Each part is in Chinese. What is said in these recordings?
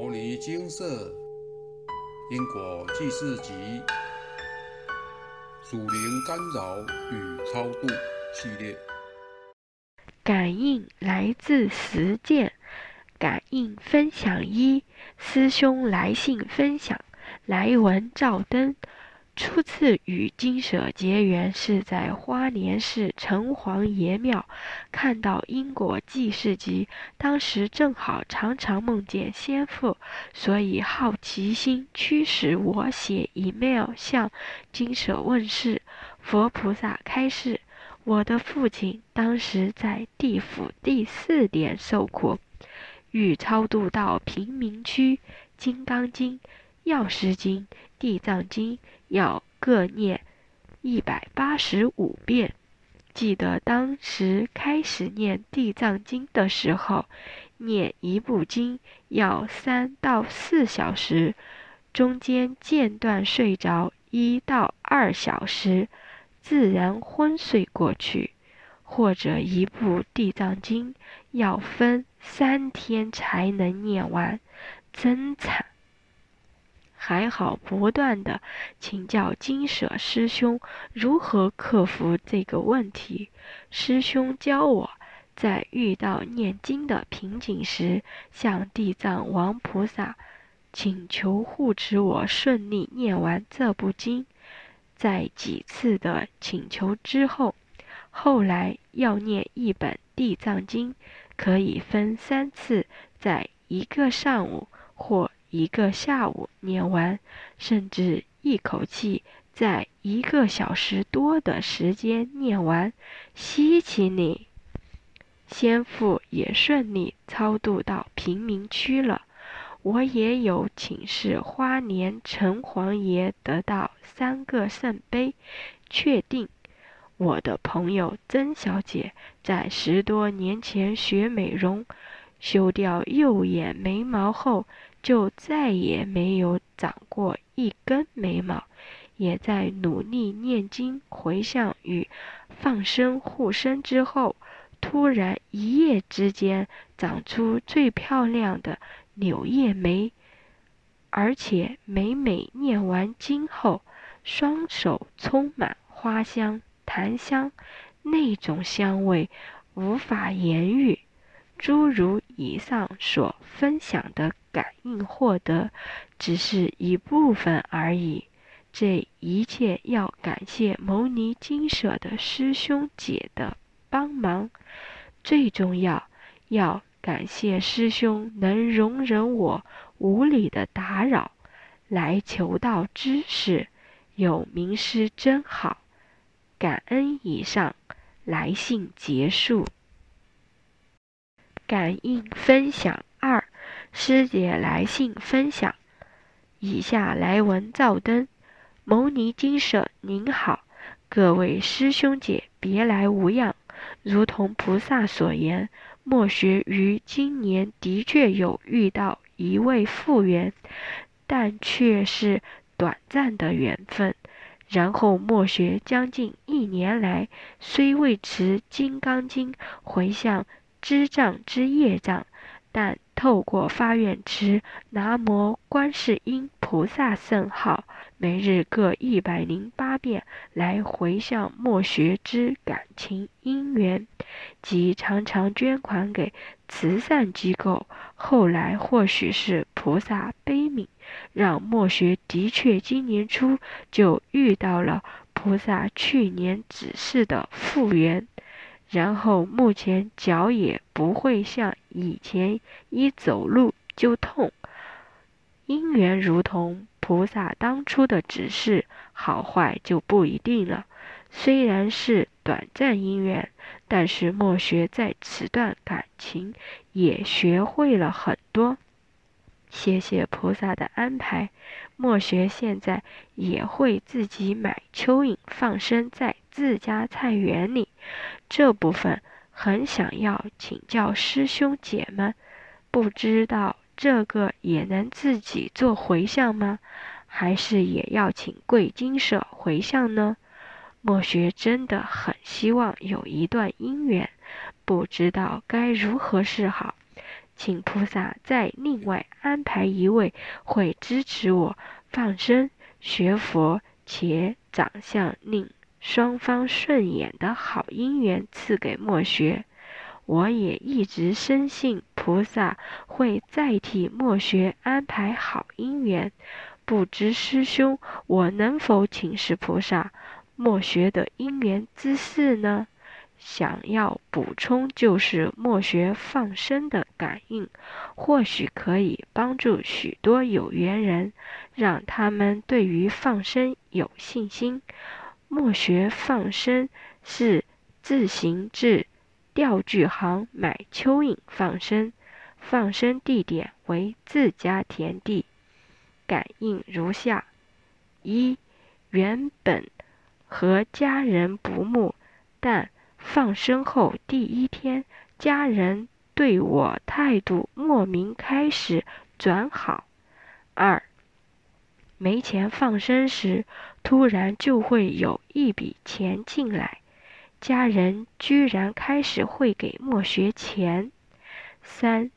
摩尼金色因果记事集属灵干扰与超度系列，感应来自实践，感应分享一，师兄来信分享，来文照灯。初次与金舍结缘是在花莲市城隍爷庙看到因果记事集，当时正好常常梦见先父，所以好奇心驱使我写 email 向金舍问事。佛菩萨开示，我的父亲当时在地府第四殿受苦，欲超度到贫民区，《金刚经》。药师经、地藏经要各念一百八十五遍。记得当时开始念地藏经的时候，念一部经要三到四小时，中间间断睡着一到二小时，自然昏睡过去。或者一部地藏经要分三天才能念完，真惨。还好，不断的请教金舍师兄如何克服这个问题。师兄教我在遇到念经的瓶颈时，向地藏王菩萨请求护持我顺利念完这部经。在几次的请求之后，后来要念一本地藏经，可以分三次，在一个上午或。一个下午念完，甚至一口气在一个小时多的时间念完，稀奇呢！先父也顺利超度到贫民区了。我也有请示花莲城隍爷，得到三个圣杯，确定我的朋友曾小姐在十多年前学美容，修掉右眼眉毛后。就再也没有长过一根眉毛，也在努力念经、回向与放生护身之后，突然一夜之间长出最漂亮的柳叶眉，而且每每念完经后，双手充满花香、檀香，那种香味无法言喻。诸如以上所分享的感应获得，只是一部分而已。这一切要感谢牟尼金舍的师兄姐的帮忙，最重要要感谢师兄能容忍我无理的打扰，来求道知识。有名师真好，感恩以上，来信结束。感应分享二，师姐来信分享。以下来文照灯。牟尼金舍您好，各位师兄姐别来无恙。如同菩萨所言，莫学于今年的确有遇到一位复缘，但却是短暂的缘分。然后莫学将近一年来，虽未持金刚经回向。知障之业障，但透过发愿持南无观世音菩萨圣号，每日各一百零八遍来回向莫学之感情因缘，及常常捐款给慈善机构。后来或许是菩萨悲悯，让莫学的确今年初就遇到了菩萨去年指示的复原。然后目前脚也不会像以前一走路就痛，因缘如同菩萨当初的指示，好坏就不一定了。虽然是短暂因缘，但是莫学在此段感情也学会了很多。谢谢菩萨的安排，莫学现在也会自己买蚯蚓放生在自家菜园里。这部分很想要请教师兄姐们，不知道这个也能自己做回向吗？还是也要请贵金舍回向呢？莫学真的很希望有一段姻缘，不知道该如何是好。请菩萨再另外安排一位会支持我放生学佛且长相令双方顺眼的好姻缘赐给墨学。我也一直深信菩萨会再替墨学安排好姻缘。不知师兄，我能否请示菩萨墨学的姻缘之事呢？想要补充，就是墨学放生的感应，或许可以帮助许多有缘人，让他们对于放生有信心。墨学放生是自行至钓具行买蚯蚓放生，放生地点为自家田地。感应如下：一，原本和家人不睦，但。放生后第一天，家人对我态度莫名开始转好。二，没钱放生时，突然就会有一笔钱进来，家人居然开始会给莫学钱。三，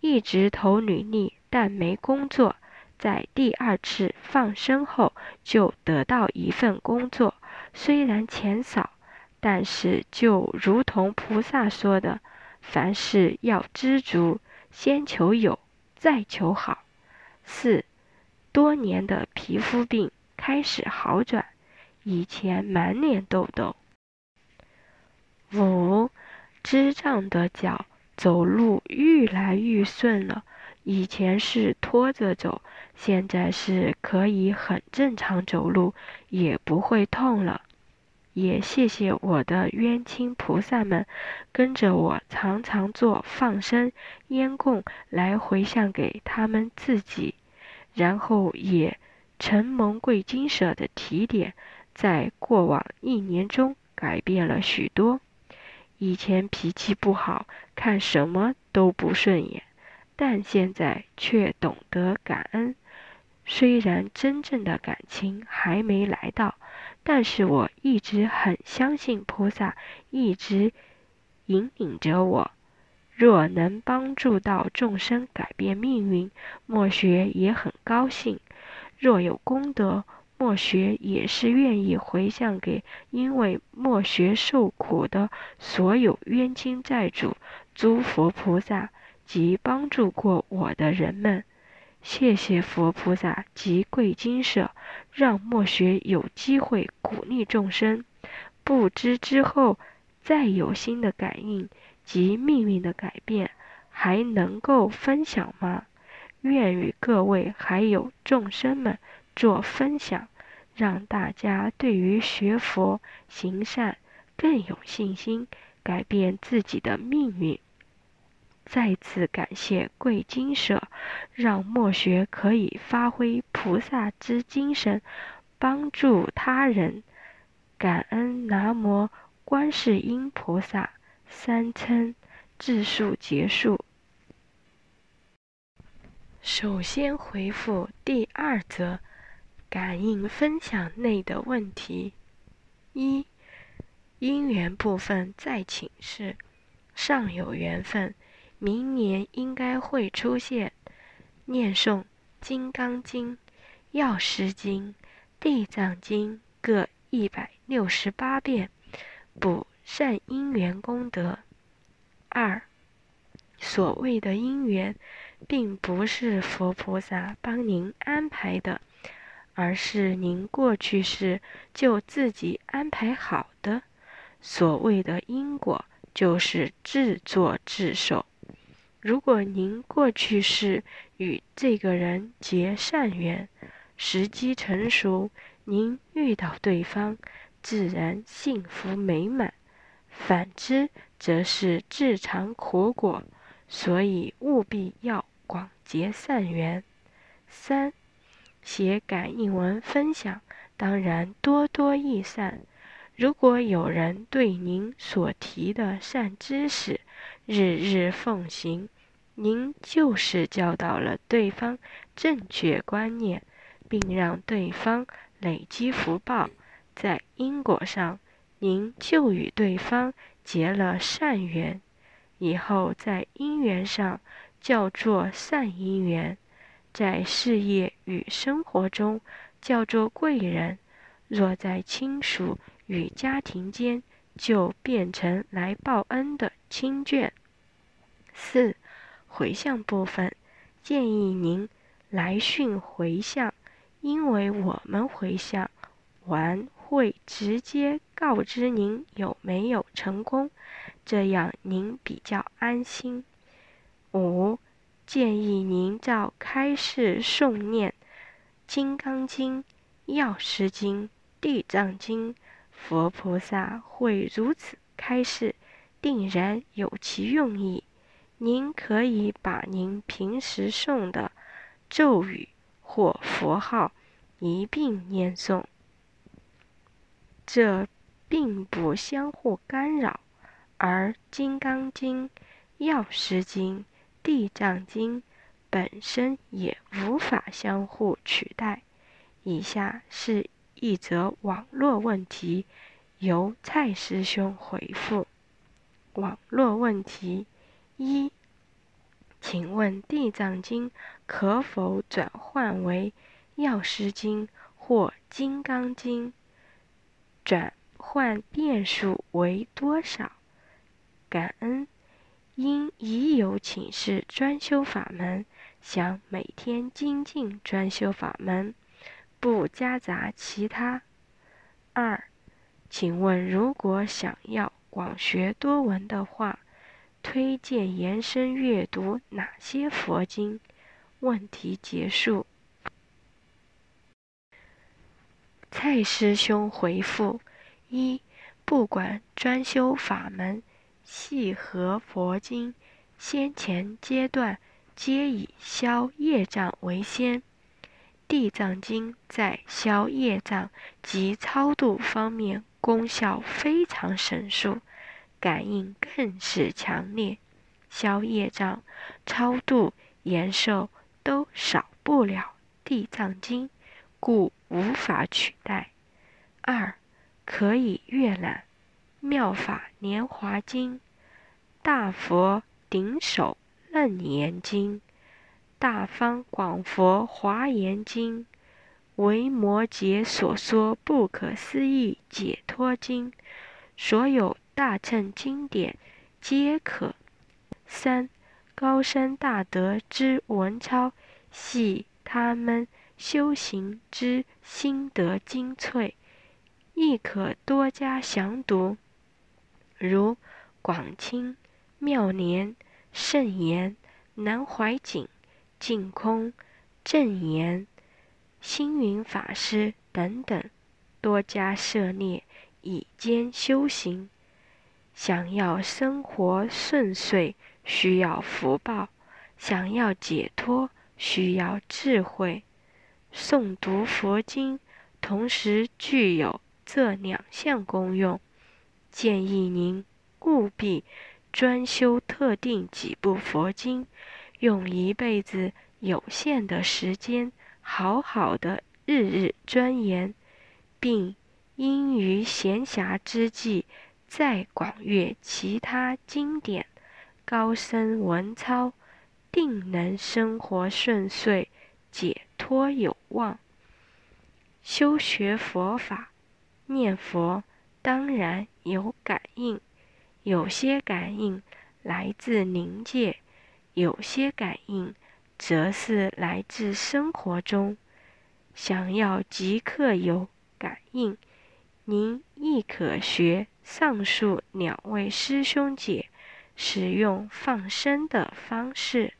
一直投履历但没工作，在第二次放生后就得到一份工作，虽然钱少。但是，就如同菩萨说的，凡事要知足，先求有，再求好。四，多年的皮肤病开始好转，以前满脸痘痘。五，支障的脚走路愈来愈顺了，以前是拖着走，现在是可以很正常走路，也不会痛了。也谢谢我的冤亲菩萨们，跟着我常常做放生烟供来回向给他们自己，然后也承蒙贵金舍的提点，在过往一年中改变了许多。以前脾气不好，看什么都不顺眼，但现在却懂得感恩。虽然真正的感情还没来到。但是我一直很相信菩萨，一直引领着我。若能帮助到众生改变命运，莫学也很高兴。若有功德，莫学也是愿意回向给因为莫学受苦的所有冤亲债主、诸佛菩萨及帮助过我的人们。谢谢佛菩萨及贵金舍，让墨学有机会鼓励众生。不知之后再有新的感应及命运的改变，还能够分享吗？愿与各位还有众生们做分享，让大家对于学佛行善更有信心，改变自己的命运。再次感谢贵金舍，让墨学可以发挥菩萨之精神，帮助他人。感恩南无观世音菩萨，三称自述结束。首先回复第二则感应分享内的问题：一、因缘部分再请示，尚有缘分。明年应该会出现念诵《金刚经》《药师经》《地藏经》各一百六十八遍，补善因缘功德。二，所谓的因缘，并不是佛菩萨帮您安排的，而是您过去世就自己安排好的。所谓的因果，就是自作自受。如果您过去是与这个人结善缘，时机成熟，您遇到对方，自然幸福美满；反之，则是自尝苦果。所以务必要广结善缘。三，写感应文分享，当然多多益善。如果有人对您所提的善知识，日日奉行，您就是教导了对方正确观念，并让对方累积福报，在因果上，您就与对方结了善缘，以后在因缘上叫做善因缘；在事业与生活中叫做贵人；若在亲属与家庭间，就变成来报恩的亲眷。四回向部分，建议您来讯回向，因为我们回向完会直接告知您有没有成功，这样您比较安心。五建议您照开示诵念《金刚经》《药师经》《地藏经》。佛菩萨会如此开示，定然有其用意。您可以把您平时诵的咒语或佛号一并念诵，这并不相互干扰。而《金刚经》《药师经》《地藏经》本身也无法相互取代。以下是。一则网络问题，由蔡师兄回复。网络问题一：请问《地藏经》可否转换为《药师经》或《金刚经》？转换变数为多少？感恩。因已有请示专修法门，想每天精进专修法门。不夹杂其他。二，请问，如果想要广学多闻的话，推荐延伸阅读哪些佛经？问题结束。蔡师兄回复：一，不管专修法门，系合佛经，先前阶段皆以消业障为先。地藏经在消业障及超度方面功效非常神速，感应更是强烈。消业障、超度延寿都少不了地藏经，故无法取代。二，可以阅览《妙法莲华经》《大佛顶首楞严经》。大方广佛华严经，为摩诘所说不可思议解脱经，所有大乘经典皆可。三高深大德之文钞，系他们修行之心得精粹，亦可多加详读，如广清妙年圣言南怀瑾。净空、正言、星云法师等等，多加涉猎以兼修行。想要生活顺遂，需要福报；想要解脱，需要智慧。诵读佛经，同时具有这两项功用。建议您务必专修特定几部佛经。用一辈子有限的时间，好好的日日钻研，并因于闲暇之际，再广阅其他经典，高深文操，定能生活顺遂，解脱有望。修学佛法，念佛当然有感应，有些感应来自灵界。有些感应，则是来自生活中。想要即刻有感应，您亦可学上述两位师兄姐使用放生的方式。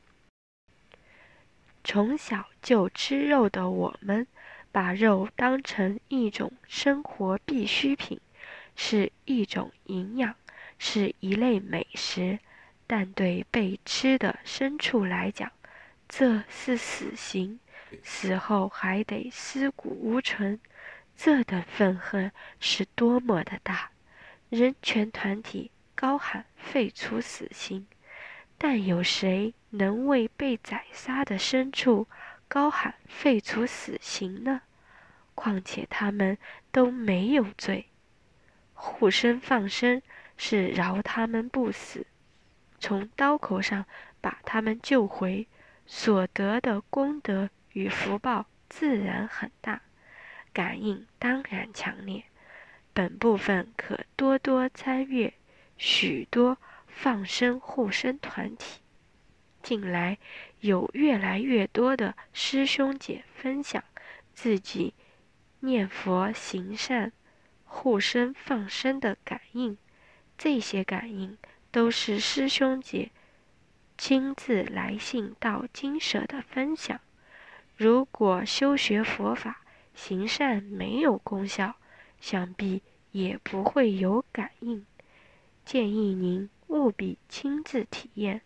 从小就吃肉的我们，把肉当成一种生活必需品，是一种营养，是一类美食。但对被吃的牲畜来讲，这是死刑，死后还得尸骨无存，这等愤恨是多么的大！人权团体高喊废除死刑，但有谁能为被宰杀的牲畜高喊废除死刑呢？况且他们都没有罪，护生放生是饶他们不死。从刀口上把他们救回，所得的功德与福报自然很大，感应当然强烈。本部分可多多参阅许多放生护生团体。近来有越来越多的师兄姐分享自己念佛行善、护生放生的感应，这些感应都是师兄姐亲自来信到金舍的分享。如果修学佛法行善没有功效，想必也不会有感应。建议您务必亲自体验。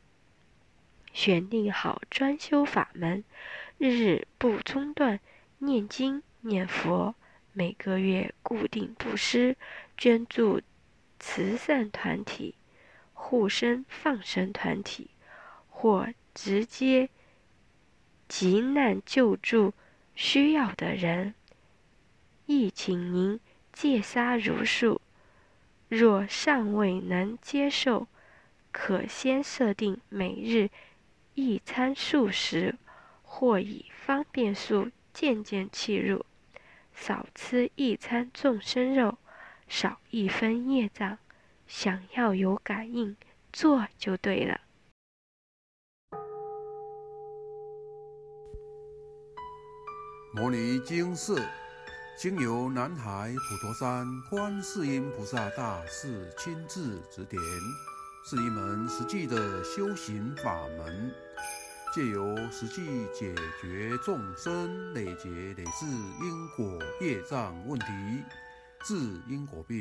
选定好专修法门，日日不中断念经念佛，每个月固定布施捐助慈善团体、护生放生团体，或直接急难救助需要的人，亦请您戒杀如数。若尚未能接受，可先设定每日。一餐素食，或以方便素渐渐弃入，少吃一餐众生肉，少一分业障。想要有感应，做就对了。摩尼经寺经由南海普陀山观世音菩萨大士亲自指点。是一门实际的修行法门，借由实际解决众生累劫累世因果业障问题，治因果病，